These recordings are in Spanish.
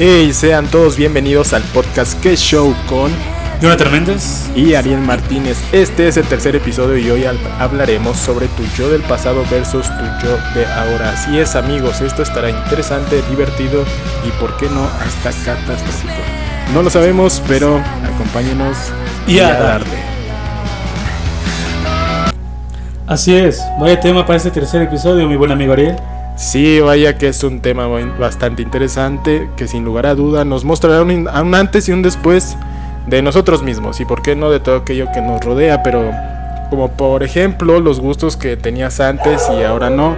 Hey, sean todos bienvenidos al podcast Que Show con Jonathan Méndez y Ariel Martínez. Este es el tercer episodio y hoy hablaremos sobre tu yo del pasado versus tu yo de ahora. Así es, amigos, esto estará interesante, divertido y, por qué no, hasta catastrófico. No lo sabemos, pero acompáñenos y, a, darle. Así es, vaya tema para este tercer episodio, mi buen amigo Ariel. Sí, vaya que es un tema bastante interesante que sin lugar a duda nos mostrará un, antes y un después de nosotros mismos y por qué no de todo aquello que nos rodea, pero como por ejemplo los gustos que tenías antes y ahora no,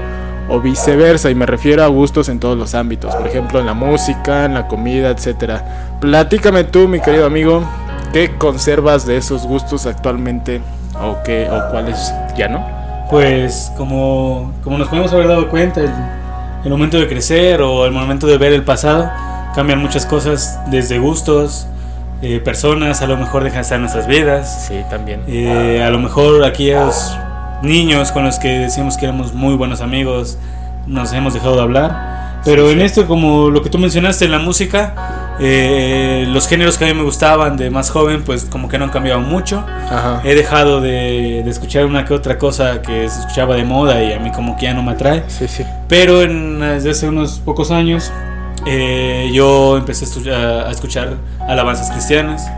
o viceversa, y me refiero a gustos en todos los ámbitos, por ejemplo en la música, en la comida, etcétera. Platícame tú, mi querido amigo, ¿qué conservas de esos gustos actualmente o qué o cuáles ya no? Pues como, como nos podemos haber dado cuenta, el, el momento de crecer o el momento de ver el pasado cambian muchas cosas desde gustos, eh, personas a lo mejor dejan estar nuestras vidas. Sí, también. Eh, a lo mejor aquellos niños con los que decimos que éramos muy buenos amigos nos hemos dejado de hablar. Pero en esto, como lo que tú mencionaste en la música, eh, los géneros que a mí me gustaban de más joven, pues como que no han cambiado mucho. He dejado de, de, escuchar una que otra cosa que se escuchaba de moda y a mí como que ya no me atrae. Sí, sí. Pero en, desde hace unos pocos años eh, yo empecé a, escuchar alabanzas cristianas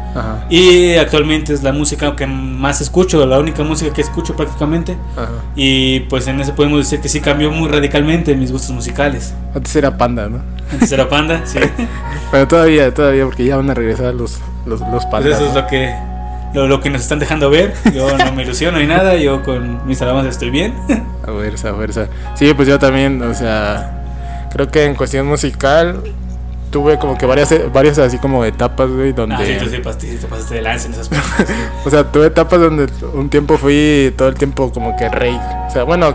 y actualmente es la música que más escucho, la única música que escucho prácticamente. Y pues en eso podemos decir que sí cambió muy radicalmente mis gustos musicales. Antes era panda, ¿no? Antes era panda, sí. Pero todavía, todavía, porque ya van a regresar los, los, los pandas. Pues eso es lo que, lo, que nos están dejando ver. Yo no me ilusiono ni nada, yo con mis alabanzas estoy bien. A fuerza, a fuerza. Sí, pues yo también, o sea creo que en cuestión musical tuve como que varias varias así como etapas, güey, donde... Ah, sí, tú sí, pasaste de lance en esas O sea, tuve etapas donde un tiempo fui todo el tiempo como que rey. O sea, bueno,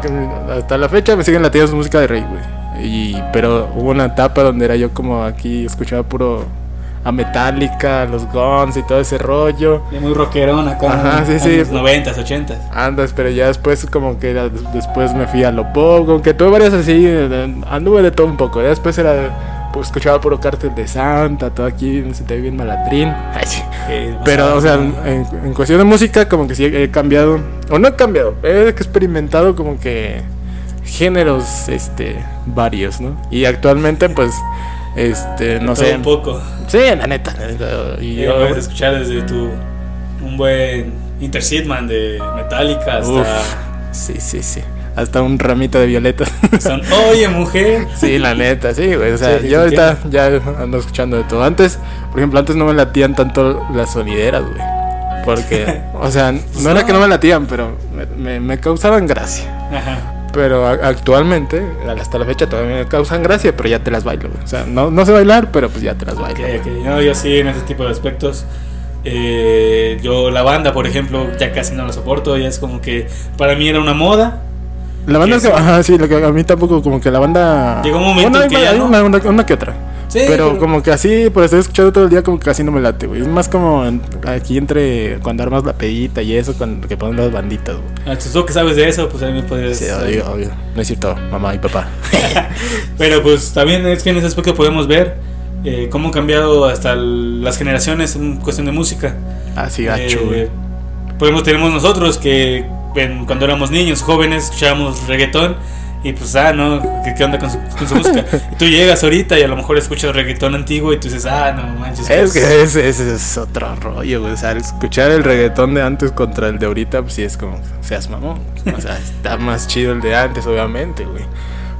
hasta la fecha me siguen latiendo música de rey, güey. Y, pero hubo una etapa donde era yo como aquí, escuchaba puro a Metallica, los Guns y todo ese rollo. Y muy rockerón acá. Ajá, sí, sí. Los 90 80 Andas, pero ya después como que después me fui a lo poco, aunque tuve varias así, eh, anduve de todo un poco. Ya después era pues escuchaba puro cartel de Santa, todo aquí se te ve bien malatrín. pero, o sea, en, cuestión de música, como que sí he cambiado, o no he cambiado, he experimentado como que géneros este varios, ¿no? Y actualmente, pues, este, no sé. Un poco. Sí, la neta. Y yo, puedes escuchar desde tu. Un buen Intercitman de Metallica hasta. sí, sí, sí. Hasta un ramito de violetas. Son, oye, mujer. Sí, la neta, sí, güey. O sea, yo ahorita ya ando escuchando de todo. Antes, por ejemplo, antes no me latían tanto las sonideras, güey. Porque, o sea, no era que no me latían, pero me, me causaban gracia. Ajá. Pero actualmente, hasta la fecha, todavía me causan gracia, pero ya te las bailo. O sea, no, no sé bailar, pero pues ya te las bailo. No, yo sí, en ese tipo de aspectos. Eh, yo la banda, por ejemplo, ya casi no la soporto. Ya es como que para mí era una moda. La banda, que, ajá, sí, a mí tampoco, como que la banda. Llegó un momento que ya una, una que otra pero, como que así, por estar escuchando todo el día, como que casi no me late, güey. Es más como aquí entre cuando armas la pedita y eso, cuando que ponen las banditas, güey. Ah, tú que sabes de eso, pues a mí me podrías. Sí, obvio, obvio. No es cierto, mamá y papá. pero pues también es que en ese aspecto podemos ver eh, cómo han cambiado hasta las generaciones en cuestión de música. Así, gacho, eh, Podemos, tenemos nosotros que cuando éramos niños, jóvenes, escuchábamos reggaetón y pues, ah, ¿no? ¿Qué, onda con su, música? Y tú llegas ahorita y a lo mejor escuchas reggaetón antiguo y tú dices, ah, no manches. Es que ese, es otro rollo, güey. O sea, escuchar el reggaetón de antes contra el de ahorita, pues sí es como, seas mamón. O sea, está más chido el de antes, obviamente, güey.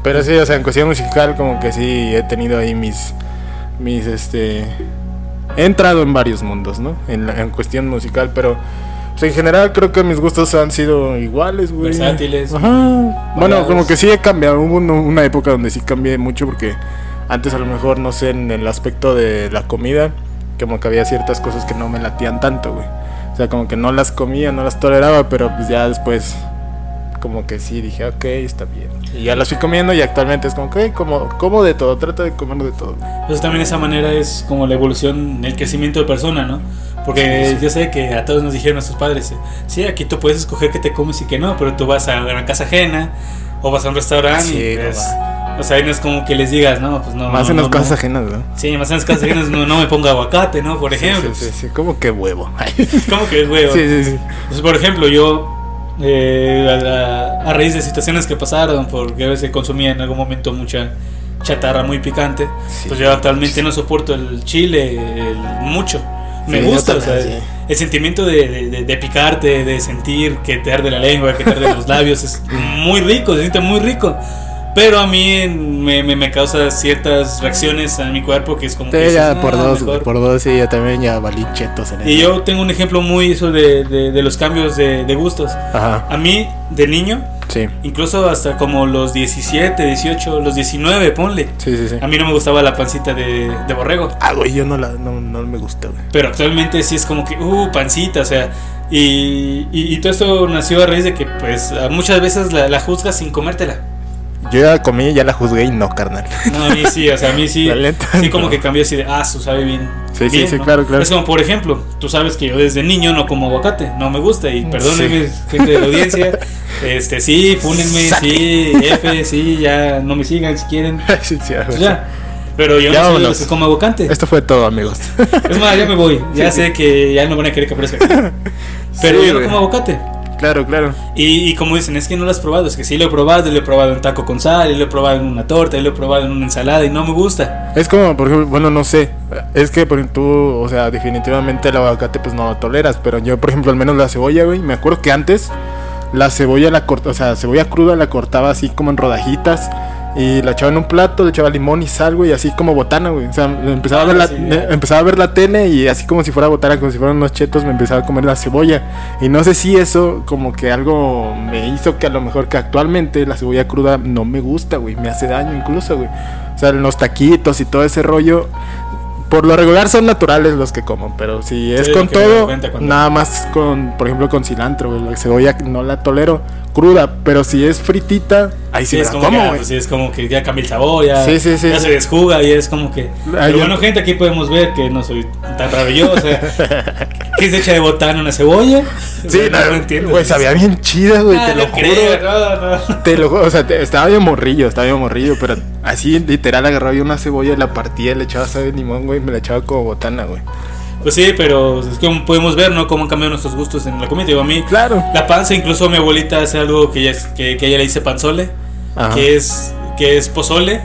Pero sí, o sea, en cuestión musical, como que sí he tenido ahí mis. Mis, este. He entrado en varios mundos, ¿no? En, en cuestión musical, pero en general creo que mis gustos han sido iguales, güey. Versátiles. Ajá. Bueno, como que sí he cambiado. Hubo una época donde sí cambié mucho porque antes a lo mejor, no sé, en el aspecto de la comida, como que había ciertas cosas que no me latían tanto, güey. O sea, como que no las comía, no las toleraba, pero pues ya después como que sí dije, ok, está bien. Y ya las fui comiendo y actualmente es como que como, como de todo, trato de comer de todo. Entonces también esa manera es como la evolución, el crecimiento de persona, ¿no? Porque yo sé que a todos nos dijeron nuestros padres, sí, aquí tú puedes escoger qué te comes y qué no, pero tú vas a una casa ajena o vas a un restaurante y pues, O sea, no es como que les digas, no, pues no. Más no, en las no, no. ajenas, ¿no? Sí, más en las cosas ajenas no, no me ponga aguacate, ¿no? Por ejemplo. Sí, sí, sí, sí, como que huevo. ¿Cómo que huevo? Sí, sí, sí. Pues, por ejemplo, yo, eh, a, a- a raíz de situaciones que pasaron, porque a veces consumía en algún momento mucha chatarra muy picante, Sí. pues yo actualmente no soporto el chile el- mucho. Me Sí, gusta, o sea, sí. el sentimiento de, de- de- de picarte, de sentir que te arde la lengua, que te arde los labios, es muy rico, se siente muy rico. Pero a mí me, me- me causa ciertas reacciones a mi cuerpo que es como que Sí, dices, ya "Ah, por dos, mejor". por dos, sí, yo también ya valí chetos en Y eso. yo tengo un ejemplo muy eso de, de- de los cambios de, de gustos. Ajá, A mí, de niño, sí, incluso hasta como los 17, 18, los 19, ponle. sí, sí, sí. A mí no me gustaba la pancita de, de borrego. Ah, güey, yo no, la, no, no me gusta, güey. Pero actualmente sí es como que, uh, pancita, o sea. Y, y, y todo esto nació a raíz de que, pues, muchas veces la, la juzgas sin comértela. Yo ya comí, ya la juzgué y no, carnal. No, a mí sí, o sea, a mí sí. La neta, sí, como no. que cambió así de, ah, su sabe bien. Sí, sí, bien, sí, ¿no? claro, claro. Es como, por ejemplo, tú sabes que yo desde niño no como aguacate, no me gusta. Y perdónenme, gente de la audiencia. Este, sí, fúnenme, sí, F, sí, ya no me sigan si quieren. sí, sí, Pues ya. Pero yo Ya no soy de los que como aguacate. Esto fue todo, amigos. Es más, ya me voy. Ya sé que ya no van a querer que aparezca. Pero Sí, yo no como aguacate. Claro, claro. Y, y como dicen, es que no lo has probado. Es que sí lo he probado. Lo he probado en taco con sal. Y lo he probado en una torta. Y lo he probado en una ensalada. Y no me gusta. Es como, por ejemplo, bueno, no sé. Es que por ejemplo, tú, o sea, definitivamente el aguacate pues no lo toleras. Pero yo, por ejemplo, al menos la cebolla, güey. Me acuerdo que antes la cebolla la cortaba, o sea, cebolla cruda la cortaba así como en rodajitas. Y la echaba en un plato, le echaba limón y sal, güey, así como botana, güey. O sea, empezaba, a ver Ah, la, sí. eh, empezaba a ver la tele y así como si fuera botana, como si fueran unos chetos, me empezaba a comer la cebolla. Y no sé si eso como que algo me hizo que a lo mejor que actualmente la cebolla cruda no me gusta, güey. Me hace daño incluso, güey. O sea, los taquitos y todo ese rollo. Por lo regular son naturales los que como, pero si es Sí, con todo, nada más con, por ejemplo, con cilantro, güey. La cebolla no la tolero cruda, pero si es fritita, ahí sí, Sí, me es la como, como, que, ah, pues, sí, es como que ya cambia el sabor. Ya, Sí, sí, sí. ya se desjuga. Y es como que. Ah, Pero yo- bueno, gente, aquí podemos ver que no soy tan yo. Sea, ¿qué se echa de botana una cebolla? Sí, O sea, no, entiendo. güey, sabía bien chida, güey, Ah, te lo no juro. creo, no, no. Te lo juro, o sea, te- estaba bien morrillo, estaba bien morrillo, pero así literal agarraba yo una cebolla y la partía, le echaba sal de limón, güey, y me la echaba como botana, güey. Pues sí, pero es que podemos ver, ¿no? Cómo han cambiado nuestros gustos en la comida. Digo, a mí, Claro. la panza, incluso mi abuelita hace algo que ella, que, que ella le dice panzole, Ajá. que es, que es pozole,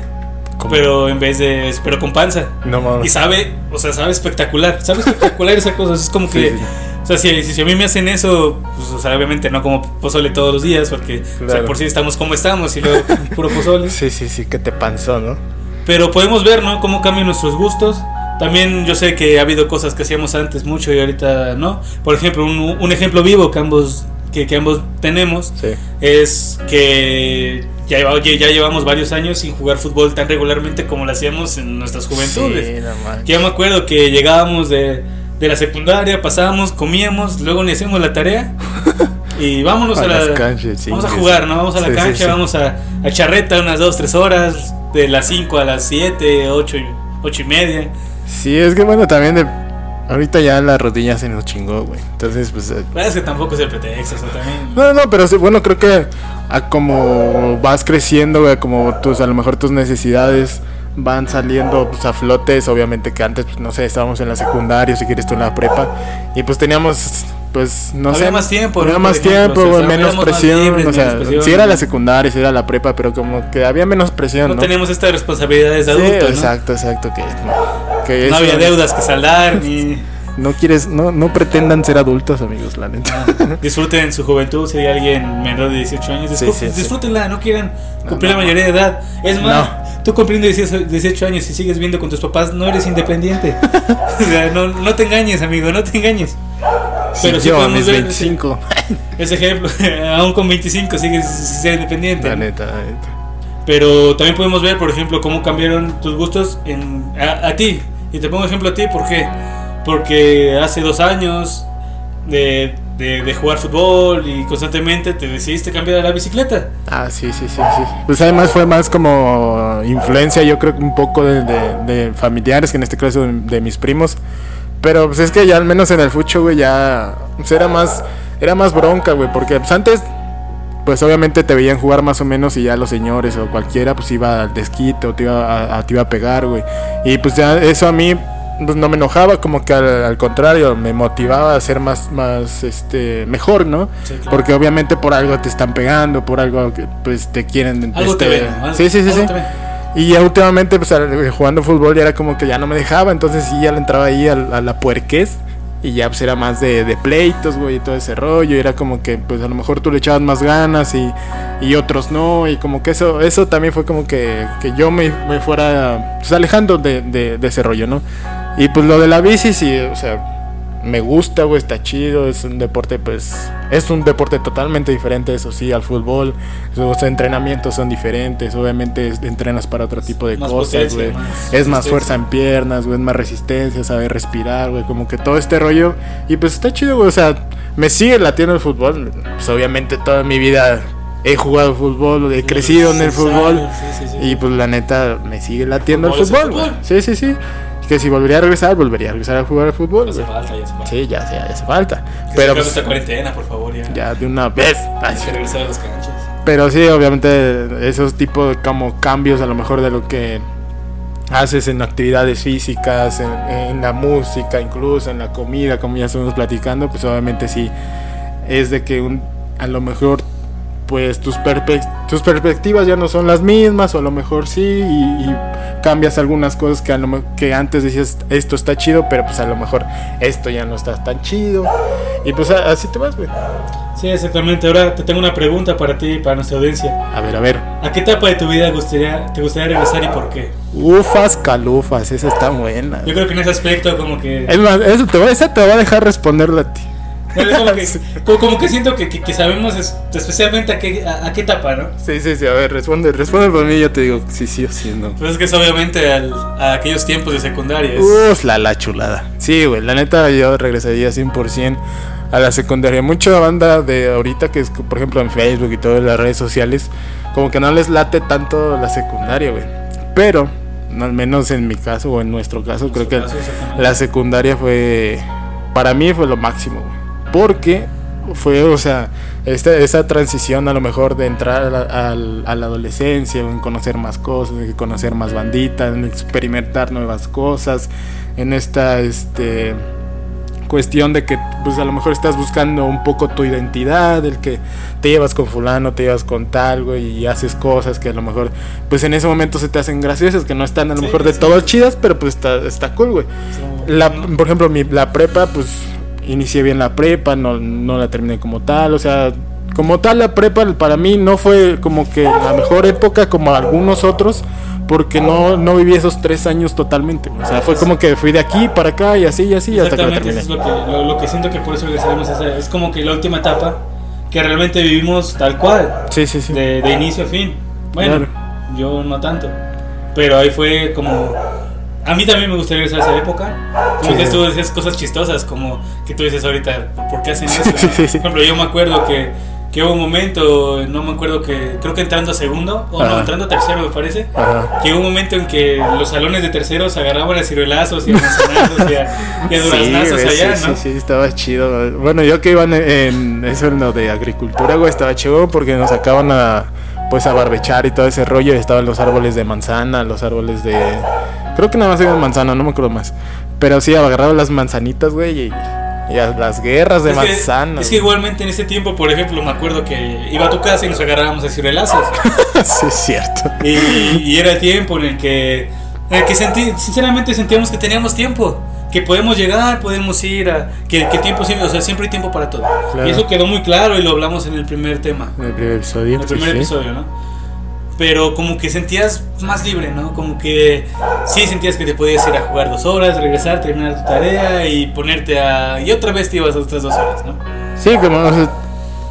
¿Cómo? pero en vez de, pero con panza. No Y mames. sabe, o sea, sabe espectacular, sabe espectacular esa cosa. Es como Sí, que, sí, sí. o sea, si, si, a mí me hacen eso, pues, o sea, obviamente no como pozole todos los días, porque o sea, Claro. por si estamos como estamos y luego puro pozole. Sí, sí, sí, que te panzó, ¿no? Pero podemos ver, ¿no? Cómo cambian nuestros gustos. También yo sé que ha habido cosas que hacíamos antes mucho y ahorita no. Por ejemplo, un, un ejemplo vivo que ambos, que, que ambos tenemos Sí. es que ya, lleva- ya llevamos varios años sin jugar fútbol tan regularmente como lo hacíamos en nuestras juventudes. Sí, no yo me acuerdo que llegábamos de, de la secundaria, pasábamos, comíamos, luego ni hacíamos la tarea y vámonos a, A la canchas, sí, vamos a jugar. ¿no? Vamos a la Sí, cancha, sí. vamos a, a charreta unas 2, 3 horas, de las 5 a las 7, 8, y- ocho y media. Sí, es que bueno, también de... Ahorita ya la rodilla se nos chingó, güey. Entonces, pues... eh, Pero es que tampoco es el pretexto, o sea, también... No, no, pero sí, bueno, creo que a como vas creciendo, güey, como tus, a lo mejor tus necesidades van saliendo pues, a flotes, obviamente que antes, pues, no sé, estábamos en la secundaria, si quieres tú en la prepa, y pues teníamos, pues, no Había sé, más tiempo, había más Por ejemplo, tiempo, o sea, menos presión, libres, o sea, menos presión. si era la secundaria, si era la prepa, pero como que había menos presión, No ¿no? teníamos estas responsabilidades de Sí, adultos, ¿no? exacto, exacto, que, que No había deudas que saldar, ni... No quieres, no, no pretendan ser adultos, amigos, la neta. Disfruten su juventud si hay alguien menor de 18 años. Sí, disfrú- sí, sí. disfrútenla, no quieran cumplir no, la mayoría de edad. Es más, tú cumpliendo 18, 18 años y sigues viendo con tus papás, no eres independiente. o sea, no, no te engañes, amigo, no te engañes. Pero sí yo a mis ver 25, Ese ejemplo, aún con 25 sigues ser independiente. la neta, la neta. Pero también podemos ver, por ejemplo, cómo cambiaron tus gustos en, a, a ti. Y te pongo ejemplo a ti, ¿por qué? Porque hace dos años de, de, jugar fútbol y constantemente te decidiste cambiar a la bicicleta. Ah, sí, sí, sí, sí. Pues además fue más como influencia, yo creo que un poco de, de- familiares, que en este caso de, de mis primos. Pero pues es que ya al menos en el fucho, güey, ya pues, era más era más bronca, güey, porque pues antes pues obviamente te veían jugar más o menos y ya los señores o cualquiera pues iba al desquite o te iba a, te iba a pegar, güey. Y pues ya eso a mí pues no me enojaba, como que al, contrario, me motivaba a ser más, más, este, mejor, ¿no? Porque obviamente por algo te están pegando, por algo que pues te quieren... Algo este, te ven, sí, sí, sí, sí. Y ya últimamente, pues jugando fútbol ya era como que ya no me dejaba, entonces sí ya le entraba ahí a, a la puerquez y ya pues era más de, de pleitos, güey, y todo ese rollo. Y era como que pues a lo mejor tú le echabas más ganas y, y otros no. Y como que eso eso también fue como que, que yo me, me fuera pues, alejando de, de, de, ese rollo, ¿no? Y pues lo de la bici, sí, o sea, me gusta, güey, está chido, es un deporte, pues, es un deporte totalmente diferente, eso sí, al fútbol, los entrenamientos son diferentes, obviamente entrenas para otro tipo de cosas, güey, es más fuerza en piernas, güey, es más resistencia, saber respirar, güey, como que todo este rollo, y pues está chido, güey, o sea, me sigue latiendo el fútbol, pues obviamente toda mi vida he jugado fútbol, he crecido en el fútbol, y pues la neta me sigue latiendo el fútbol, güey, sí, sí, sí que si volvería a regresar, volvería a regresar a jugar al fútbol. Hace falta, ya hace falta. Sí, ya, ya, hace falta. Que pero pues, esta cuarentena, por favor, ya. Ya de una vez. Hay que regresar a las canchas. Pero sí, obviamente esos tipos de como cambios a lo mejor de lo que haces en actividades físicas, en, en, la música, incluso en la comida, como ya estuvimos platicando, pues obviamente sí es de que un, a lo mejor pues tus, tus perspectivas ya no son las mismas, o a lo mejor sí, y, cambias algunas cosas que, a lo, que antes decías esto está chido, pero pues a lo mejor esto ya no está tan chido, y pues así te vas, güey. Sí, exactamente. Ahora te tengo una pregunta para ti y para nuestra audiencia. A ver, a ver. ¿A qué etapa de tu vida gustaría, te gustaría regresar y por qué? Ufas, calufas, esa está buena. Yo creo que en ese aspecto como que... Es más, eso te esa te va a dejar responderle a ti. Como que, siento que, que, sabemos especialmente a qué, a, qué etapa, ¿no? Sí, sí, sí, a ver, responde, responde por mí y yo te digo si sí o si no. Pues es que es obviamente al, a aquellos tiempos de secundaria. Uf, la, la chulada. Sí, güey, la neta yo regresaría 100% a la secundaria. Mucha banda de ahorita que es, por ejemplo, en Facebook y todas las redes sociales, como que no les late tanto la secundaria, güey. Pero, al menos en mi caso o en nuestro caso, creo que la secundaria fue, para mí fue lo máximo, güey porque fue, o sea, esta, esa transición a lo mejor de entrar a la, adolescencia, en conocer más cosas, en conocer más banditas, en experimentar nuevas cosas, en esta este, cuestión de que pues a lo mejor estás buscando un poco tu identidad, el que te llevas con fulano, te llevas con tal, güey, y haces cosas que a lo mejor pues en ese momento se te hacen graciosas, que no están a lo mejor de todo chidas, pero pues está, está cool, güey. La, por ejemplo, mi, la prepa, pues inicié bien la prepa, no, no la terminé como tal, o sea, como tal la prepa para mí no fue como que la mejor época como algunos otros, porque no, no viví esos tres años totalmente. O sea, fue como que fui de aquí para acá y así y así hasta que la terminé. es lo que, lo, que siento que por eso regresaremos es, es como que la última etapa que realmente vivimos tal cual. Sí, sí, sí. De, de inicio a fin. Bueno, yo no tanto. Pero ahí fue como a mí también me gustaría regresar a esa época. Como que tú decías cosas chistosas, como que tú dices ahorita, ¿por qué hacen eso? Por ejemplo, yo me acuerdo que, que, hubo un momento, no me acuerdo que, creo que entrando a segundo, o no, entrando a tercero me parece, que hubo un momento en que los salones de terceros agarraban a ciruelazos y a manzanazos y a, y a duraznazos allá, ¿no? Sí, sí, estaba chido. Bueno, yo que iba en, eso en lo de agricultura, güey, estaba chido porque nos sacaban a, pues a barbechar y todo ese rollo, y estaban los árboles de manzana, los árboles de Creo que nada más era manzana, no me acuerdo más. Pero sí, agarraba las manzanitas, güey, y, las guerras de manzanas. Es que igualmente en ese tiempo, por ejemplo, me acuerdo que iba a tu casa y nos agarrábamos a ciruelazos. sí, es cierto. Y, era el tiempo en el que, en que sentí, sinceramente sentíamos que teníamos tiempo. Que podemos llegar, podemos ir a. Que, que tiempo siempre, o sea, siempre hay tiempo para todo. Y eso quedó muy claro y lo hablamos en el primer tema. En el primer episodio. En el primer episodio, ¿no? pero como que sentías más libre, ¿no? Como que sí sentías que te podías ir a jugar dos horas, regresar, terminar tu tarea y ponerte a... y otra vez te ibas a otras dos horas, ¿no? Sí, como...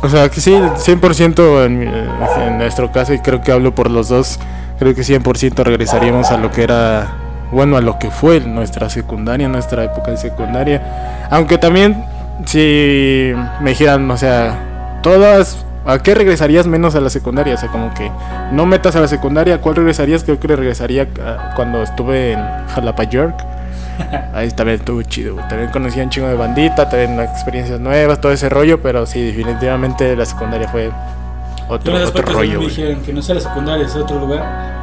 O sea, que sí, 100% en, en nuestro caso, y creo que hablo por los dos, creo que 100% regresaríamos a lo que era, bueno, a lo que fue nuestra secundaria, nuestra época de secundaria. Aunque también, si me dijeran, o sea, todas ¿A qué regresarías menos a la secundaria? O sea, como que no metas a la secundaria. ¿A cuál regresarías? Creo que regresaría cuando estuve en Jalapa, York. Ahí también estuvo chido, También conocía un chingo de bandita, también experiencias nuevas, todo ese rollo. Pero sí, definitivamente la secundaria fue otro, otro rollo, me dijeron que no sea la secundaria, es otro lugar.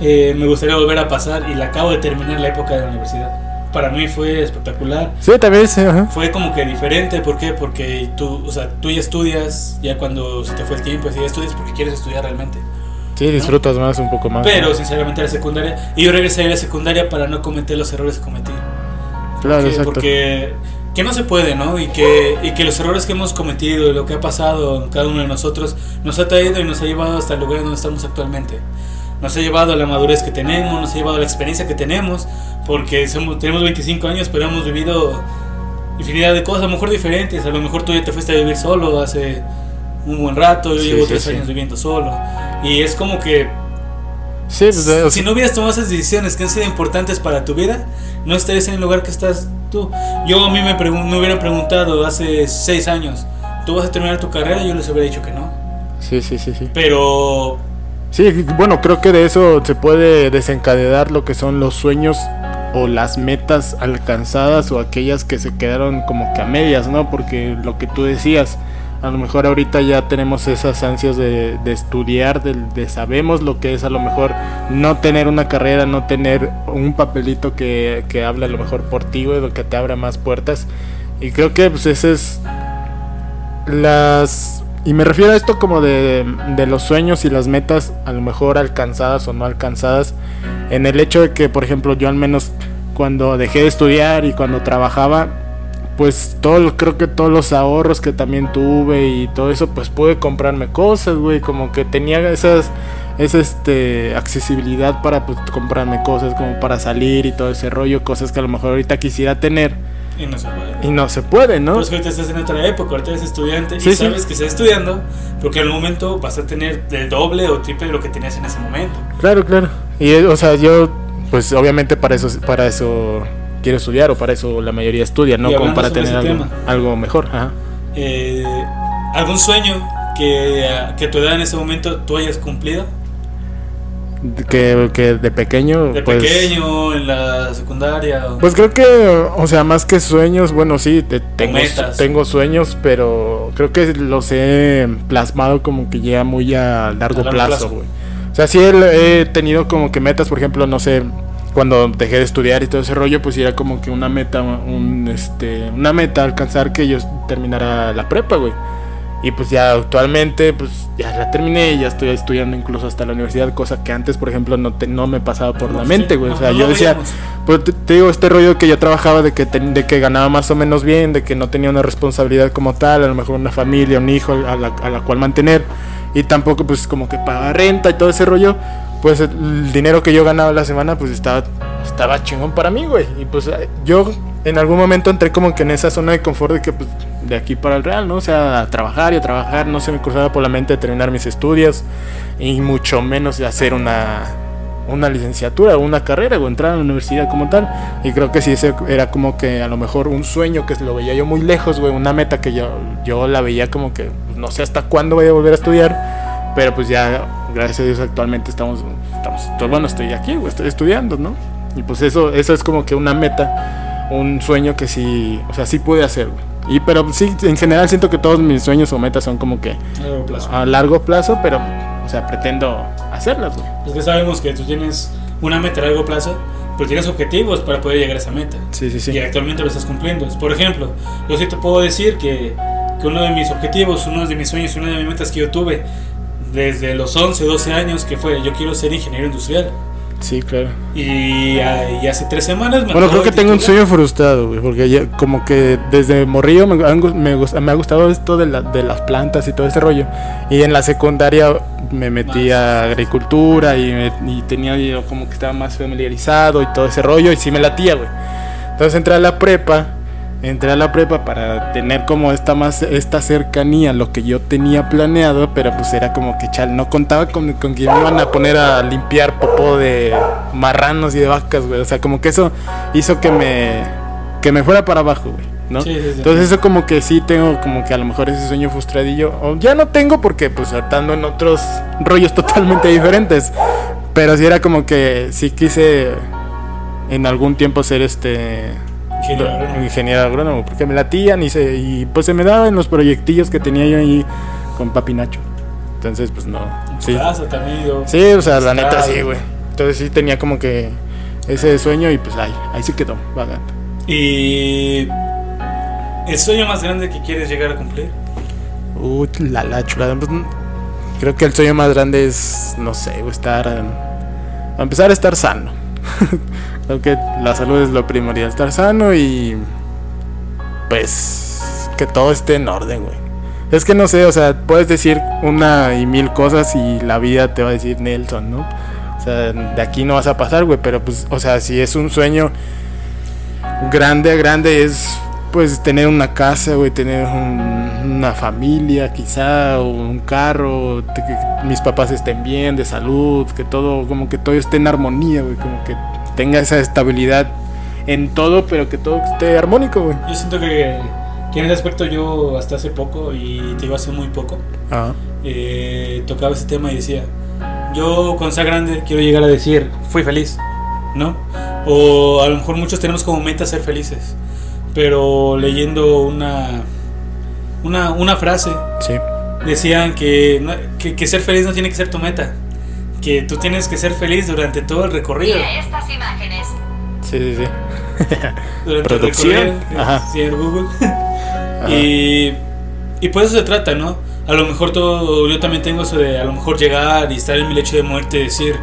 Eh, me gustaría volver a pasar y la acabo de terminar la época de la universidad. Para mí fue espectacular. Sí, también sí, ajá. Fue como que diferente, ¿por qué? Porque tú, o sea, tú ya estudias, ya cuando se te fue el tiempo, ya estudias porque quieres estudiar realmente. Sí, disfrutas más, un poco más. Pero sinceramente la secundaria, y yo regresé a la secundaria para no cometer los errores que cometí. Claro, Que- exacto. Porque que no se puede, ¿no? Y que, y que los errores que hemos cometido y lo que ha pasado en cada uno de nosotros nos ha traído y nos ha llevado hasta el lugar donde estamos actualmente. Nos ha llevado a la madurez que tenemos, nos ha llevado a la experiencia que tenemos, porque somos, tenemos 25 años, pero hemos vivido infinidad de cosas, a lo mejor diferentes. A lo mejor tú ya te fuiste a vivir solo hace un buen rato, yo Sí, llevo sí, tres sí. años viviendo solo. Y es como que pues, o sea, si no hubieras tomado esas decisiones que han sido importantes para tu vida, no estarías en el lugar que estás tú. Yo a mí me, me hubieran preguntado hace seis años, ¿tú vas a terminar tu carrera? Yo les hubiera dicho que no. sí, sí, sí, sí. Pero Sí, bueno, creo que de eso se puede desencadenar lo que son los sueños o las metas alcanzadas o aquellas que se quedaron como que a medias, ¿no? Porque lo que tú decías, a lo mejor ahorita ya tenemos esas ansias de, estudiar, de, de sabemos lo que es a lo mejor no tener una carrera, no tener un papelito que, que hable a lo mejor por ti, lo que te abra más puertas. Y creo que pues ese es las y me refiero a esto como de, de los sueños y las metas a lo mejor alcanzadas o no alcanzadas en el hecho de que por ejemplo yo al menos cuando dejé de estudiar y cuando trabajaba pues todo creo que todos los ahorros que también tuve y todo eso pues pude comprarme cosas güey como que tenía esas esa este accesibilidad para pues comprarme cosas como para salir y todo ese rollo cosas que a lo mejor ahorita quisiera tener y no se puede. y no se puede no Pero es que ahorita estás en otra época, ahorita eres estudiante Sí, y sí. sabes que estás estudiando, porque al momento vas a tener el doble o triple de lo que tenías en ese momento. Claro, claro. Y o sea, yo pues obviamente para eso para eso quiero estudiar o para eso la mayoría estudia, no como para tener algo, tema. algo mejor, ajá. Eh, ¿Algún sueño que, que tu edad en ese momento tú hayas cumplido? Que, que de pequeño De pues pequeño, en la secundaria. o- pues creo que o sea, más que sueños, bueno, sí, te- tengo tengo sueños, pero creo que los he plasmado como que ya muy a largo, A largo plazo, plazo. güey. O sea, sí he, he tenido como que metas, por ejemplo, no sé, cuando dejé de estudiar y todo ese rollo, pues era como que una meta, un, este, una meta alcanzar que yo terminara la prepa, güey. Y pues ya actualmente, pues ya la terminé, ya estoy estudiando incluso hasta la universidad, cosa que antes, por ejemplo, no, te- no me pasaba por la Sí, mente, güey. O no, sea, no yo decía, pues te, te digo, este rollo que yo trabajaba de que, ten- de que ganaba más o menos bien, de que no tenía una responsabilidad como tal, a lo mejor una familia, un hijo a la, a la cual mantener, y tampoco pues como que pagar renta y todo ese rollo, pues el, dinero que yo ganaba la semana pues estaba, estaba chingón para mí, güey. Y pues yo en algún momento entré como que en esa zona de confort de que pues de aquí para el real, ¿no? O sea, trabajar y trabajar, no se me cruzaba por la mente terminar mis estudios y mucho menos de hacer una una licenciatura o una carrera o entrar a la universidad como tal. Y creo que sí, ese era como que a lo mejor un sueño que lo veía yo muy lejos, güey, una meta que yo, yo la veía como que pues, no sé hasta cuándo voy a volver a estudiar, pero pues ya, gracias a Dios, actualmente estamos, estamos bueno, estoy aquí, güey, estoy estudiando, ¿no? Y pues eso, eso es como que una meta, un sueño que sí, o sea, sí pude hacer. Y pero sí, en general siento que todos mis sueños o metas son como que A largo plazo. a largo plazo, pero, o sea, pretendo hacerlas, güey. Es que sabemos que tú tienes una meta a largo plazo, pero tienes objetivos para poder llegar a esa meta. Sí, sí, sí. Y actualmente lo estás cumpliendo. Por ejemplo, yo sí te puedo decir que, que uno de mis objetivos, uno de mis sueños, una de mis metas que yo tuve desde los 11, 12 años, que fue yo quiero ser ingeniero industrial. Sí, claro. Y, y hace tres semanas me Bueno, creo que tengo un sueño frustrado, güey, porque ya como que desde morrillo me, me, me ha gustado esto de, la- de las plantas y todo ese rollo. Y en la secundaria me metí Más. a agricultura y, me- y tenía yo como que estaba más familiarizado y todo ese rollo y sí me latía, güey. Entonces entré a la prepa, entré a la prepa para tener como esta más esta cercanía a lo que yo tenía planeado, pero pues era como que chal, no contaba con, con que me iban a poner a limpiar popó de marranos y de vacas, güey. O sea, como que eso hizo que me que me fuera para abajo, güey, ¿no? Sí, sí, sí. Entonces eso como que sí tengo como que a lo mejor ese sueño frustradillo, o ya no tengo porque pues estando en otros rollos totalmente diferentes, pero sí era como que sí quise en algún tiempo ser este Ingeniero agrónomo. ingeniero agrónomo, porque me latían y, se, y pues se me daban los proyectillos que tenía yo ahí con Papi Nacho. Entonces, pues no. Sí, también, sí o sea, la neta sí, güey. Entonces sí tenía como que ese sueño y pues ahí, ahí se quedó, vagando. Y. ¿El sueño más grande que quieres llegar a cumplir? Uy, la, la chulada. pues, creo que el sueño más grande es, no sé, estar. a empezar a estar sano. creo que la salud es lo primordial, estar sano y. Pues. Que todo esté en orden, güey. Es que no sé, o sea, puedes decir una y mil cosas y la vida te va a decir Nelson, ¿no? O sea, de aquí no vas a pasar, güey, pero pues, o sea, si es un sueño grande, grande es pues tener una casa, güey, tener un- una familia quizá, o un carro, que mis papás estén bien, de salud, que todo, como que todo esté en armonía, güey, como que tenga esa estabilidad en todo, pero que todo esté armónico, güey. Yo siento que, que en ese aspecto yo hasta hace poco, y te iba a hacer muy poco, Ajá. eh, tocaba ese tema y decía, yo cuando sea grande quiero llegar a decir, fui feliz, ¿no? O a lo mejor muchos tenemos como meta ser felices, pero leyendo una, una, una frase, Sí. decían que, no- que, que ser feliz no tiene que ser tu meta, que tú tienes que ser feliz durante todo el recorrido. Estas imágenes. Sí, sí, sí. Durante Producción, el recorrido, ajá. señor Google. y, y por eso se trata, ¿no? A lo mejor todo, yo también tengo eso de a lo mejor llegar y estar en mi lecho de muerte y decir,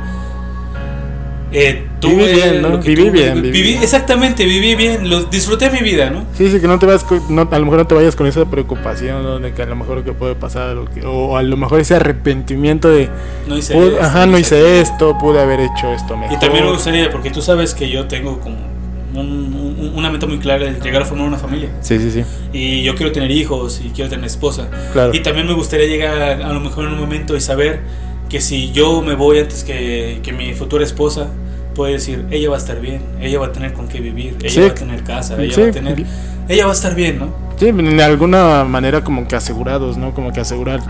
eh, tuve Viví bien, ¿no? lo que Viví tuve, bien, viví viví- bien. exactamente, viví bien, lo, disfruté mi vida, ¿no? Sí, sí, que no te vas, no, a lo mejor no te vayas con esa preocupación, ¿no? De que a lo mejor que puede pasar, o, que- o a lo mejor ese arrepentimiento de, No hice pude- esto, ajá, no hice esto, pude haber hecho esto mejor. Y también me gustaría, porque tú sabes que yo tengo como un- un- una meta muy clara de llegar a formar una familia. Sí, sí, sí, Y yo quiero tener hijos y quiero tener esposa. claro. Y también me gustaría llegar a, a lo mejor en un momento y saber que si yo me voy antes que, que mi futura esposa, puede decir, ella va a estar bien, ella va a tener con qué vivir, ella Sí. va a tener casa, ella Sí. va a tener... Ella va a estar bien, ¿no? Sí, de alguna manera como que asegurados, ¿no? Como que asegurar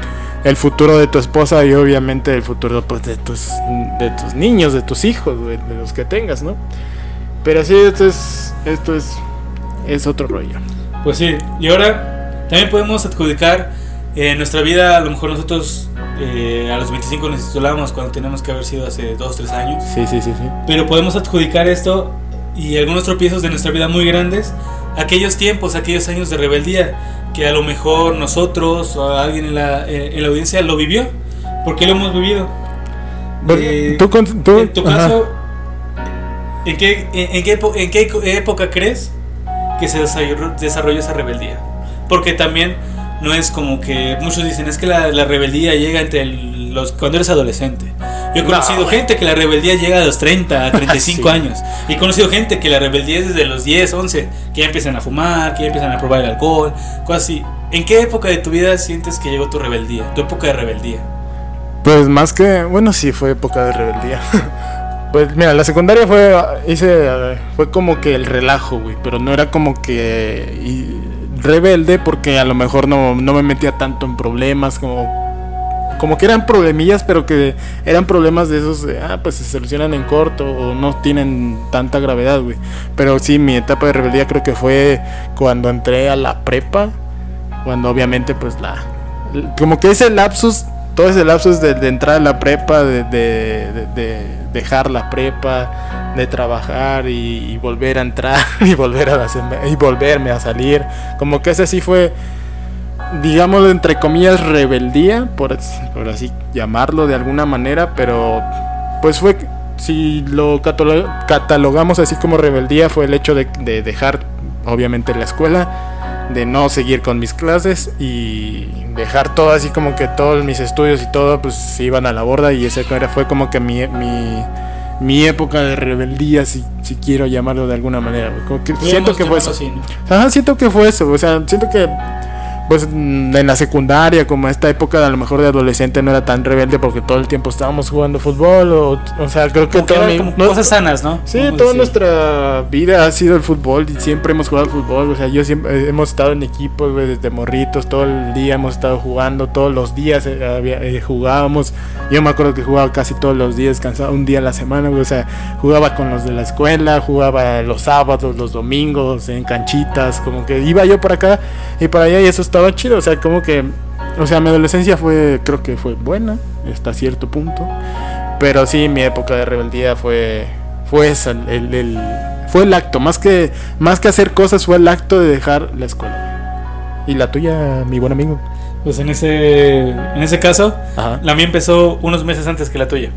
el futuro de tu esposa y obviamente el futuro pues, de, tus, de tus niños, de tus hijos, güey, de los que tengas, ¿no? Pero sí, esto es, esto es, es otro rollo. Pues sí, y ahora también podemos adjudicar eh, nuestra vida, a lo mejor nosotros eh, a los 25 nos titulamos cuando tenemos que haber sido hace 2, 3 años. Sí, sí, sí, sí. Pero podemos adjudicar esto y algunos tropiezos de nuestra vida muy grandes, a aquellos tiempos, a aquellos años de rebeldía, que a lo mejor nosotros o alguien en la, eh, en la audiencia lo vivió, porque lo hemos vivido. Eh, tú, con- tú- en tu caso, ¿en qué, en, en qué, en qué época crees que se desarrolló, desarrolló esa rebeldía? Porque también no es como que muchos dicen, es que la, la rebeldía llega entre el- los cuando eres adolescente. Yo he No, conocido gente que la rebeldía llega a los 30, a 35 Sí. años. Y he conocido gente que la rebeldía es desde los 10, 11, que ya empiezan a fumar, que ya empiezan a probar el alcohol, cosas así. ¿En qué época de tu vida sientes que llegó tu rebeldía? Tu época de rebeldía. Pues más que, bueno, sí fue época de rebeldía. pues mira, la secundaria fue, hice, fue como que el relajo, güey, pero no era como que y- rebelde porque a lo mejor no, no me metía tanto en problemas como como que eran problemillas, pero que eran problemas de esos, de, ah, pues se solucionan en corto o no tienen tanta gravedad, güey. Pero sí, mi etapa de rebeldía creo que fue cuando entré a la prepa, cuando obviamente pues la... Como que ese lapsus, todo ese lapsus de, de entrar a la prepa, de, de- dejar la prepa, de trabajar y, volver a entrar y volver a hacerme- y volverme a salir, como que ese sí fue digámoslo entre comillas, rebeldía, por, por así llamarlo de alguna manera, pero pues fue, si lo catalo- catalogamos así como rebeldía, fue el hecho de dejar, obviamente, la escuela, de no seguir con mis clases y dejar todo así como que todos mis estudios y todo, pues se iban a la borda y ese era- fue como que mi... mi mi época de rebeldía, si, si quiero llamarlo de alguna manera. Como que siento que fue eso. así, ¿no? Ajá, siento que fue eso, o sea, siento que pues mm, en la secundaria, como esta época a lo mejor de adolescente no era tan rebelde porque todo el tiempo estábamos jugando fútbol, o, o sea, creo que era mi- como cosas sanas, ¿no? Sí, toda decir. nuestra vida ha sido el fútbol y siempre hemos jugado al fútbol. O sea, yo siempre eh, hemos estado en equipos, güey, desde morritos, todo el día hemos estado jugando, todos los días eh, había- eh, jugábamos. Yo me acuerdo que jugaba casi todos los días, cansado un día a la semana, güey. O sea, jugaba con los de la escuela, jugaba los sábados, los domingos, en canchitas, como que iba yo por acá y por allá y eso está estaba chido, o sea, como que, o sea, mi adolescencia fue, creo que fue buena, hasta cierto punto, pero sí, mi época de rebeldía fue, fue esa, el, el- fue el acto, más que, más que hacer cosas, fue el acto de dejar la escuela. Y la tuya, mi buen amigo. Pues en ese, en ese caso, Ajá. la mía empezó unos meses antes que la tuya.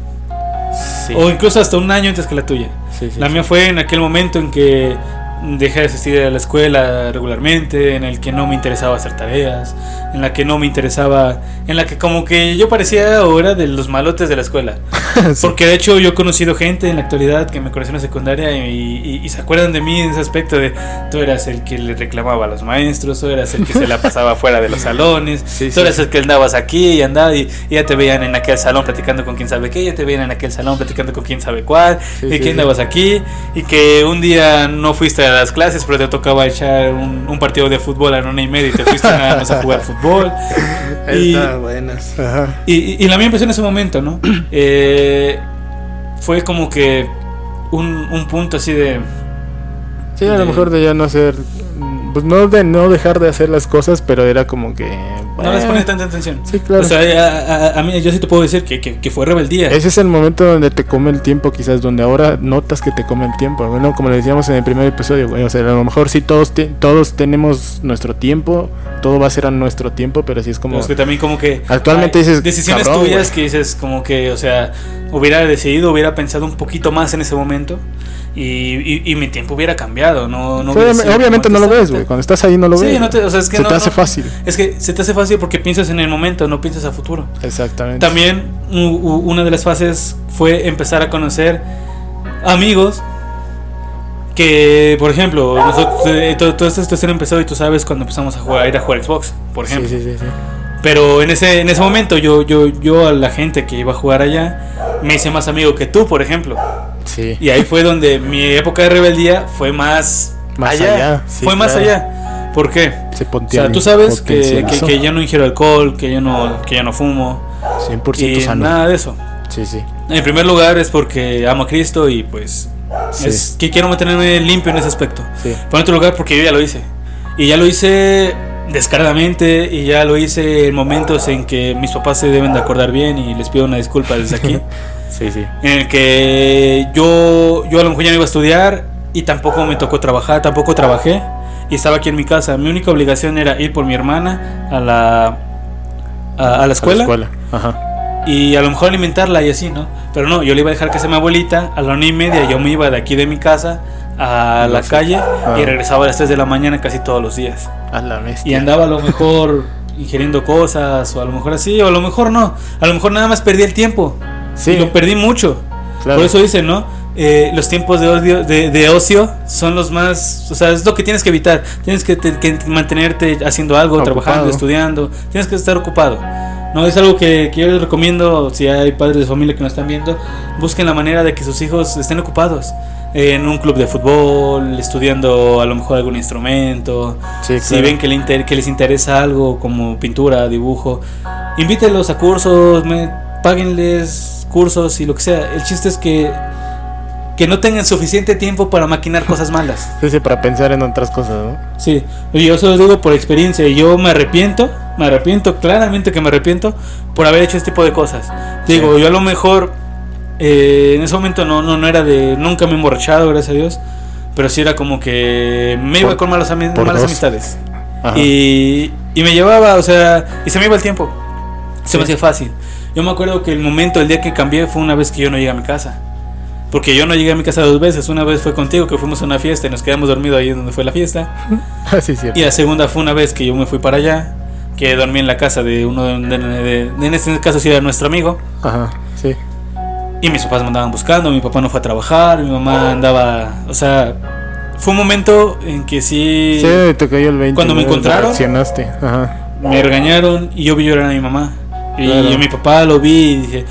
Sí. O incluso hasta un año antes que la tuya. Sí, sí, La mía fue en aquel momento en que dejé de asistir a la escuela regularmente, en el que no me interesaba hacer tareas, en la que no me interesaba, en la que como que yo parecía ahora de los malotes de la escuela. Sí. Porque de hecho yo he conocido gente en la actualidad que me conoció en la secundaria y, y- y se acuerdan de mí en ese aspecto de tú eras el que le reclamaba a los maestros, tú eras el que se la pasaba fuera de los salones, Sí, tú eras sí. el que andabas aquí y andaba y, y ya te veían en aquel salón platicando con quién sabe qué, ya te veían en aquel salón platicando con quién sabe cuál, y que andabas aquí y que un día no fuiste a las clases pero te tocaba echar un, un partido de fútbol a la una y media y te fuiste nada más a jugar fútbol. Y- Está buenas. Ajá. y, y- y la mía empezó en ese momento, ¿no? Eh, fue como que un, un punto así de... Sí, a de- lo mejor de ya no hacer. Pues no de no dejar de hacer las cosas, pero era como que. No les pones tanta atención. Sí, claro. O sea, a, a- a mí yo sí te puedo decir que, que, que fue rebeldía. Ese es el momento donde te come el tiempo, quizás, donde ahora notas que te come el tiempo. Bueno, como le decíamos en el primer episodio, güey, o sea, a lo mejor sí todos, te- todos tenemos nuestro tiempo, todo va a ser a nuestro tiempo, pero sí es como... Pero es que también como que... Actualmente hay dices, Decisiones cabrón, tuyas güey. que dices como que, o sea, hubiera decidido, hubiera pensado un poquito más en ese momento y, y, y mi tiempo hubiera cambiado, no... no hubiera obviamente no lo ves, güey. Cuando estás ahí no lo Sí, ves. no te- o sea, es que Se no- te hace no- fácil. Es que se te hace fácil porque piensas en el momento, no piensas a futuro. Exactamente. También una de las fases fue empezar a conocer amigos que, por ejemplo, nosotros, eh, todo- toda esta situación empezó y tú sabes cuando empezamos a jugar, a ir a jugar Xbox, por Sí, ejemplo. sí, sí, sí. Pero en ese, en ese momento yo, yo, yo a la gente que iba a jugar allá me hice más amigo que tú, por ejemplo. Sí. Y ahí fue donde mi época de rebeldía fue más, Más allá, sí, fue más allá. ¿Por qué? Se O sea, tú sabes que, que, yo no ingiero alcohol, que yo no, que yo no fumo, 100% y sano. nada de eso. Sí, sí. En primer lugar es porque amo a Cristo y pues Sí. es que quiero mantenerme limpio en ese aspecto. Sí. Por otro lugar porque yo ya lo hice. Y ya lo hice descaradamente y ya lo hice en momentos en que mis papás se deben de acordar bien y les pido una disculpa desde aquí. Sí, sí. en el que yo, yo a lo mejor ya no iba a estudiar y tampoco me tocó trabajar, tampoco trabajé y estaba aquí en mi casa. Mi única obligación era ir por mi hermana a la, a, a la escuela A la escuela. Ajá. y a lo mejor alimentarla y así, ¿no? Pero no, yo le iba a dejar que sea mi abuelita, a la una y media yo me iba de aquí de mi casa a la calle Ah. y regresaba a las 3 de la mañana casi todos los días. A la bestia. Y andaba a lo mejor ingiriendo cosas o a lo mejor así, o a lo mejor no. A lo mejor nada más perdí el tiempo. Sí. Y lo perdí mucho. Claro. Por eso dicen, ¿no? Eh, los tiempos de, odio, de, de ocio son los más, o sea, es lo que tienes que evitar. Tienes que, te- que mantenerte haciendo algo, Ocupado. trabajando, estudiando. Tienes que estar ocupado. No es algo que, que yo les recomiendo, si hay padres de familia que nos están viendo, busquen la manera de que sus hijos estén ocupados. eh, en un club de fútbol, estudiando a lo mejor algún instrumento. Sí, Si claro. ven que, le inter- que les interesa algo como pintura, dibujo, invítelos a cursos, me, páguenles cursos y lo que sea. El chiste es que, que no tengan suficiente tiempo para maquinar cosas malas. Sí, sí, para pensar en otras cosas, ¿no? Sí, yo se lo digo por experiencia. Yo me arrepiento, me arrepiento, claramente que me arrepiento por haber hecho este tipo de cosas. Te Sí. Digo, yo a lo mejor eh, en ese momento no, no, no era de. Nunca me he emborrachado, gracias a Dios. Pero sí era como que me iba Por- con malas, malas amistades. Y, y me llevaba, o sea, y se me iba el tiempo. Se me hacía fácil. Yo me acuerdo que el momento, el día que cambié, fue una vez que yo no llegué a mi casa. Porque yo no llegué a mi casa dos veces. Una vez fue contigo, que fuimos a una fiesta y nos quedamos dormidos ahí donde fue la fiesta. Ah, sí, cierto. Y la segunda fue una vez que yo me fui para allá, que dormí en la casa de uno de, de- de- de- en este caso sí era nuestro amigo. Ajá, sí. Y mis papás me andaban buscando, mi papá no fue a trabajar, mi mamá andaba, o sea, fue un momento en que sí, Sí, te cayó el 20. Cuando me encontraron-. Ajá. me regañaron y yo vi llorar a mi mamá. Y Claro. yo a mi papá lo vi y dije,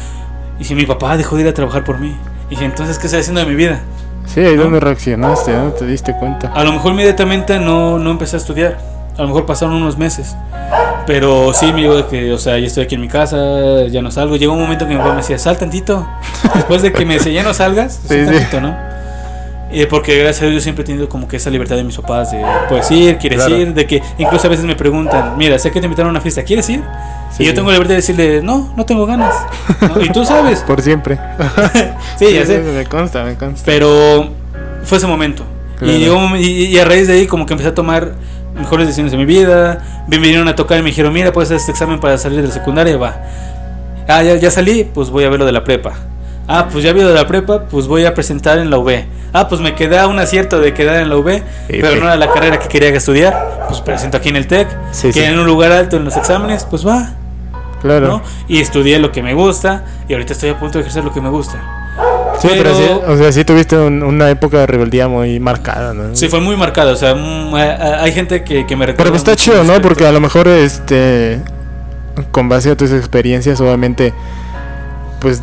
dije, mi papá dejó de ir a trabajar por mí. Y dije, entonces, ¿qué estoy haciendo de mi vida? Sí, ahí ¿No? donde reaccionaste, ¿no? Te diste cuenta. A lo mejor inmediatamente no, no empecé a estudiar. A lo mejor pasaron unos meses. Pero sí, me digo que, o sea, ya estoy aquí en mi casa, ya no salgo. Llegó un momento que mi papá me decía, sal tantito. Después de que me decía, ya no salgas, sal Sí, sí. tantito, ¿no? Eh, porque gracias a Dios siempre he tenido como que esa libertad de mis papás de puedes ir, quieres Claro. ir, de que incluso a veces me preguntan, mira, sé que te invitaron a una fiesta, ¿quieres ir? Sí, y yo tengo la libertad de decirle, no, no tengo ganas. ¿no? Y tú sabes. Por siempre. Sí, ya sé. Me consta, me consta. Pero fue ese momento. Claro. Y, llegó y, y a raíz de ahí como que empecé a tomar mejores decisiones de mi vida. Me vinieron a tocar y me dijeron, mira, puedes hacer este examen para salir de la secundaria, va. Ah, ya, ya salí, pues voy a ver lo de la prepa. Ah, pues ya vi lo de la prepa, pues voy a presentar en la UB. Ah, pues me queda un acierto de quedar en la UB, pero sí. no era la carrera que quería estudiar. Pues presento aquí en el TEC, Sí, que en un lugar alto en los exámenes, pues va. Claro. ¿no? Y estudié lo que me gusta y ahorita estoy a punto de ejercer lo que me gusta. Sí, pero, Pero- sí, o sea, sí tuviste un- una época de rebeldía muy marcada, ¿no? Sí, fue muy marcado. O sea, mm, hay- gente que, que me recuerda. Pero pues está chido, ¿no? Porque a lo mejor, este, con base a tus experiencias, obviamente, pues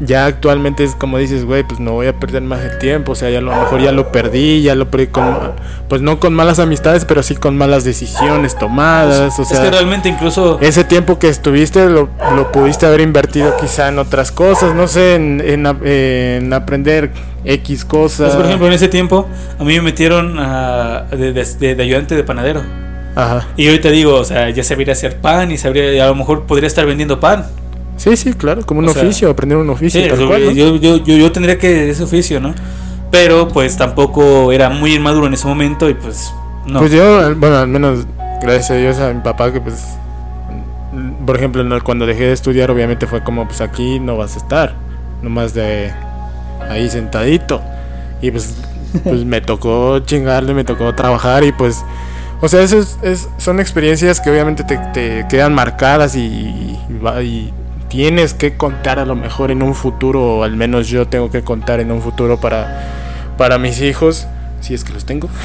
ya actualmente es como dices, güey, pues no voy a perder más el tiempo, o sea, ya a lo mejor ya lo perdí, ya lo perdí con, pues no con malas amistades, pero sí con malas decisiones tomadas, o es sea, que realmente incluso. ese tiempo que estuviste lo, lo pudiste haber invertido quizá en otras cosas, no sé, en, en, ap- en aprender X cosas. pues, por ejemplo, en ese tiempo a mí me metieron a- de, de- de- ayudante de panadero. Ajá. Y ahorita digo, o sea, ya sabría hacer pan y sabría, y a lo mejor podría estar vendiendo pan. Sí, sí, claro, como un O sea, oficio, aprender un oficio, Sí, tal yo, cual, ¿no? yo, yo, yo- yo tendría que ese oficio, ¿no? Pero pues tampoco era muy inmaduro en ese momento y pues no. Pues yo, bueno, al menos gracias a Dios a mi papá que pues, por ejemplo, cuando dejé de estudiar obviamente fue como pues aquí no vas a estar, nomás de ahí sentadito. Y pues, pues me tocó chingarle, me tocó trabajar y pues, o sea, eso es, es- son experiencias que obviamente te, te quedan marcadas y, y va- y tienes que contar a lo mejor en un futuro, o al menos yo tengo que contar en un futuro para, para mis hijos, si es que los tengo.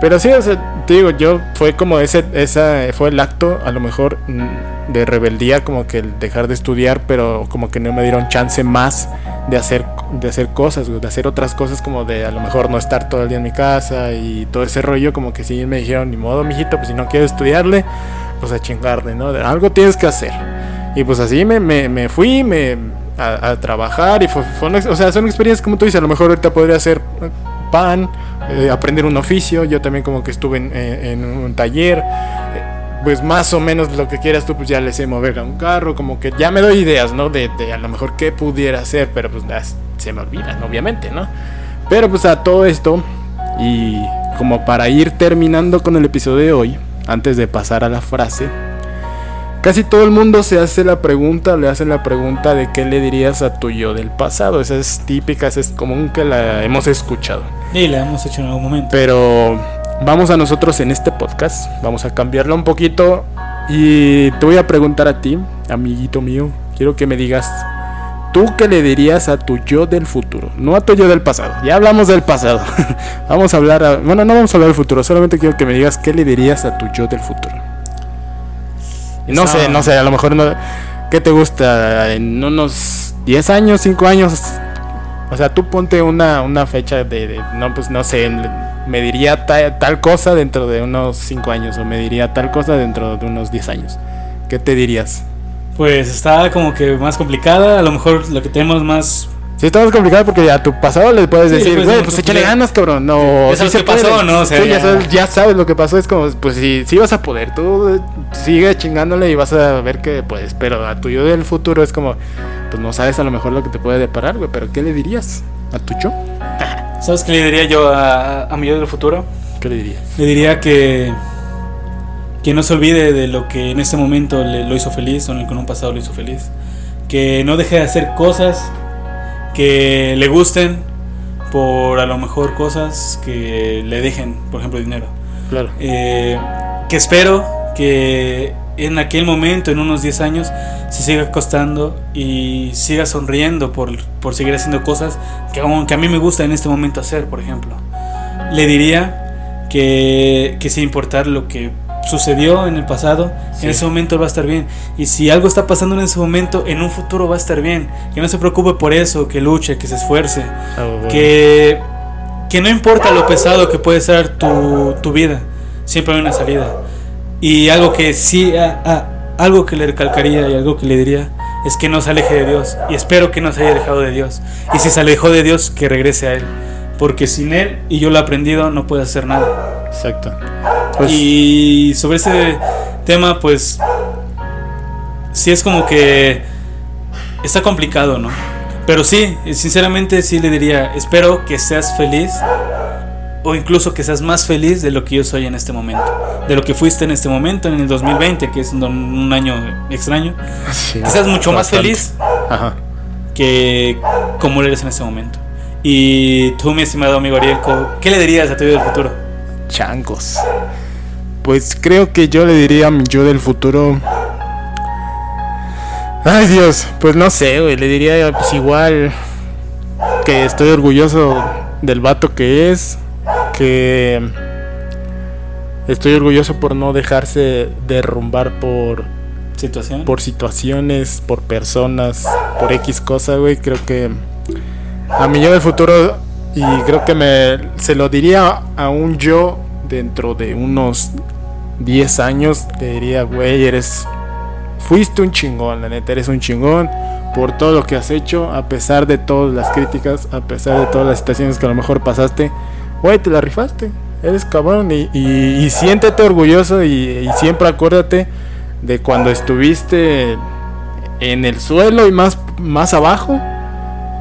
Pero sí, o sea, te digo, yo fue como ese, esa fue el acto, a lo mejor mm, de rebeldía, como que el dejar de estudiar, pero como que no me dieron chance más de hacer, de hacer cosas, de hacer otras cosas, como de a lo mejor no estar todo el día en mi casa y todo ese rollo, como que sí me dijeron, ni modo, mijito, pues si no quieres estudiarle, pues a chingarle, ¿no? De algo tienes que hacer. Y pues así me, me, me fui me, a, trabajar y fue, una o sea, son experiencias como tú dices, a lo mejor ahorita podría hacer eh, pan, eh, aprender un oficio, yo también como que estuve en, en un taller, eh, pues más o menos lo que quieras tú, pues ya le sé mover a un carro, como que ya me doy ideas, ¿no? De, de a lo mejor qué pudiera hacer, pero pues se me olvidan, obviamente, ¿no? Pero pues a todo esto, y como para ir terminando con el episodio de hoy, antes de pasar a la frase, Casi todo el mundo se hace la pregunta, le hacen la pregunta de qué le dirías a tu yo del pasado. Esa es típica, esa es común que la hemos escuchado. Y la hemos hecho en algún momento. Pero vamos a nosotros en este podcast, vamos a cambiarlo un poquito y te voy a preguntar a ti, amiguito mío, quiero que me digas, ¿tú qué le dirías a tu yo del futuro? No a tu yo del pasado, ya hablamos del pasado. vamos a hablar, a- bueno, no vamos a hablar del futuro, solamente quiero que me digas qué le dirías a tu yo del futuro. No sé, no sé, a lo mejor no, ¿qué te gusta? En unos 10 años, 5 años, o sea, tú ponte una, una fecha de, de- no, pues no sé, me diría ta- tal cosa dentro de unos 5 años o me diría tal cosa dentro de unos 10 años. ¿Qué te dirías? Pues está como que más complicada. A lo mejor lo que tenemos más. Si está más complicado porque a tu pasado le puedes Sí, decir, pues, güey, pues pues, échale ganas, cabrón. No, sí se pasó. ¿no? O sea, Sí, ya, sabes, ya sabes lo que pasó. Es como, pues sí, sí vas a poder. Tú eh, sigue chingándole y vas a ver que puedes. Pero a tu yo del futuro es como, pues no sabes a lo mejor lo que te puede deparar, güey. Pero ¿qué le dirías a tu yo? ¿Sabes qué le diría yo a, a mi yo del futuro? ¿Qué le dirías? Le diría que. Que no se olvide de lo que en este momento le, lo hizo feliz o en el que en un pasado lo hizo feliz. Que no deje de hacer cosas que le gusten por a lo mejor cosas que le dejen, por ejemplo, dinero. Claro. Eh, que espero que en aquel momento, en unos 10 años, se siga acostando y siga sonriendo por, por seguir haciendo cosas que, que a mí me gusta en este momento hacer, por ejemplo. Le diría que, que sin importar lo que sucedió en el pasado, Sí. en ese momento va a estar bien. Y si algo está pasando en ese momento, en un futuro va a estar bien. Que no se preocupe por eso, que luche, que se esfuerce que, que no importa lo pesado que puede ser tu, tu vida, siempre hay una salida. Y algo que sí, a- a- algo que le recalcaría y algo que le diría es que no se aleje de Dios. Y espero que no se haya alejado de Dios. Y si se alejó de Dios, que regrese a Él. porque sin él, y yo lo he aprendido, no puedes hacer nada. Exacto. Pues y sobre ese tema, pues, sí es como que está complicado, ¿no? Pero sí, sinceramente sí le diría, espero que seas feliz o incluso que seas más feliz de lo que yo soy en este momento, de lo que fuiste en este momento, en el 2020, que es un, año extraño, que seas mucho más feliz que como eres en este momento. Y tú, mi estimado amigo Ariel, ¿qué le dirías a tu yo del futuro? Changos. Pues creo que yo le diría a mi yo del futuro. Ay Dios, pues no sé, güey, le diría pues igual que estoy orgulloso del vato que es, que estoy orgulloso por no dejarse derrumbar por situaciones, por situaciones, por personas, por X cosa, güey. Creo que a mi yo del futuro y creo que me se lo diría a un yo dentro de unos 10 años, te diría, güey, eres fuiste un chingón, la neta, eres un chingón por todo lo que has hecho, a pesar de todas las críticas, a pesar de todas las situaciones que a lo mejor pasaste güey, te la rifaste, eres cabrón y, siéntete orgulloso y, siempre acuérdate de cuando estuviste en el suelo y más, más abajo,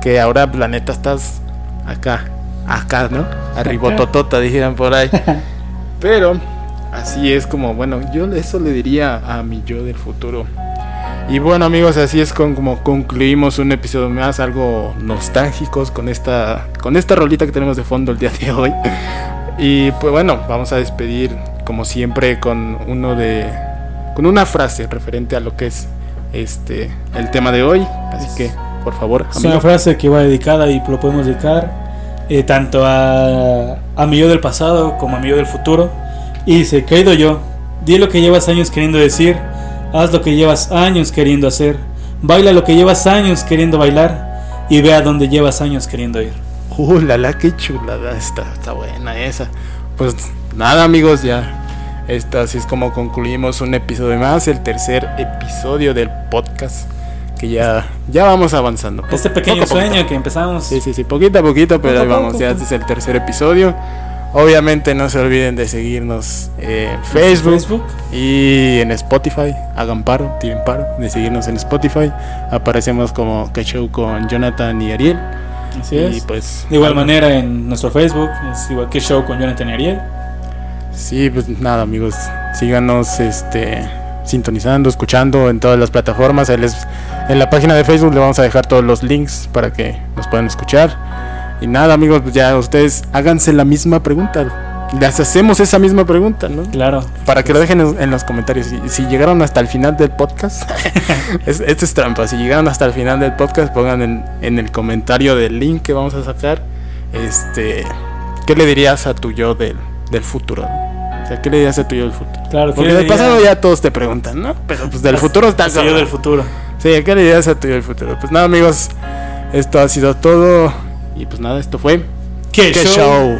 que ahora planeta estás acá, acá, ¿no? Arribototota, dijeran por ahí. Pero así es como, bueno, yo eso le diría a mi yo del futuro. Y bueno amigos, así es como concluimos un episodio más, algo nostálgicos con esta, con esta rolita que tenemos de fondo el día de hoy. Y pues bueno, vamos a despedir como siempre con uno de, con una frase referente a lo que es este el tema de hoy. Así que por favor. Es una frase que va dedicada y lo podemos dedicar eh, tanto a, a mi yo del pasado como a mi yo del futuro. Y dice, querido yo, di lo que llevas años queriendo decir Haz lo que llevas años queriendo hacer. Baila lo que llevas años queriendo bailar. Y ve a donde llevas años queriendo ir. Uh, la la, qué chulada. Está, está buena esa. Pues nada, amigos, ya. Esta así es como concluimos un episodio más. El tercer episodio del podcast. Que ya, ya vamos avanzando. Este pequeño sueño que empezamos. Sí, sí, sí, poquito a poquito, pero ahí vamos. Ya este es el tercer episodio. Obviamente no se olviden de seguirnos en Facebook, y en Spotify. Hagan paro, tienen paro de seguirnos en Spotify. Aparecemos como Que Show con Jonathan y Ariel. Así y pues de igual manera en nuestro Facebook es igual que Show con Jonathan y Ariel. Sí, pues nada amigos, síganos este sintonizando, escuchando en todas las plataformas. en la página de Facebook le vamos a dejar todos los links para que nos puedan escuchar. Y nada, amigos, pues ya ustedes háganse la misma pregunta. Les hacemos esa misma pregunta, ¿no? Claro. Para que lo dejen en, los comentarios. Si, si, llegaron hasta el final del podcast, es, esto es trampa. Si llegaron hasta el final del podcast, pongan en, en, el comentario del link que vamos a sacar. Este, ¿qué le dirías a tu yo del, del futuro? Sea, ¿qué le dirías a tu yo del futuro? Claro, Porque del pasado ya todos te preguntan, ¿no? Pero pues del futuro está. yo del futuro. Sí, ¿qué le dirías a tu yo del futuro? Pues nada, amigos, esto ha sido todo. Y pues nada, esto fue. ¡Qué, show?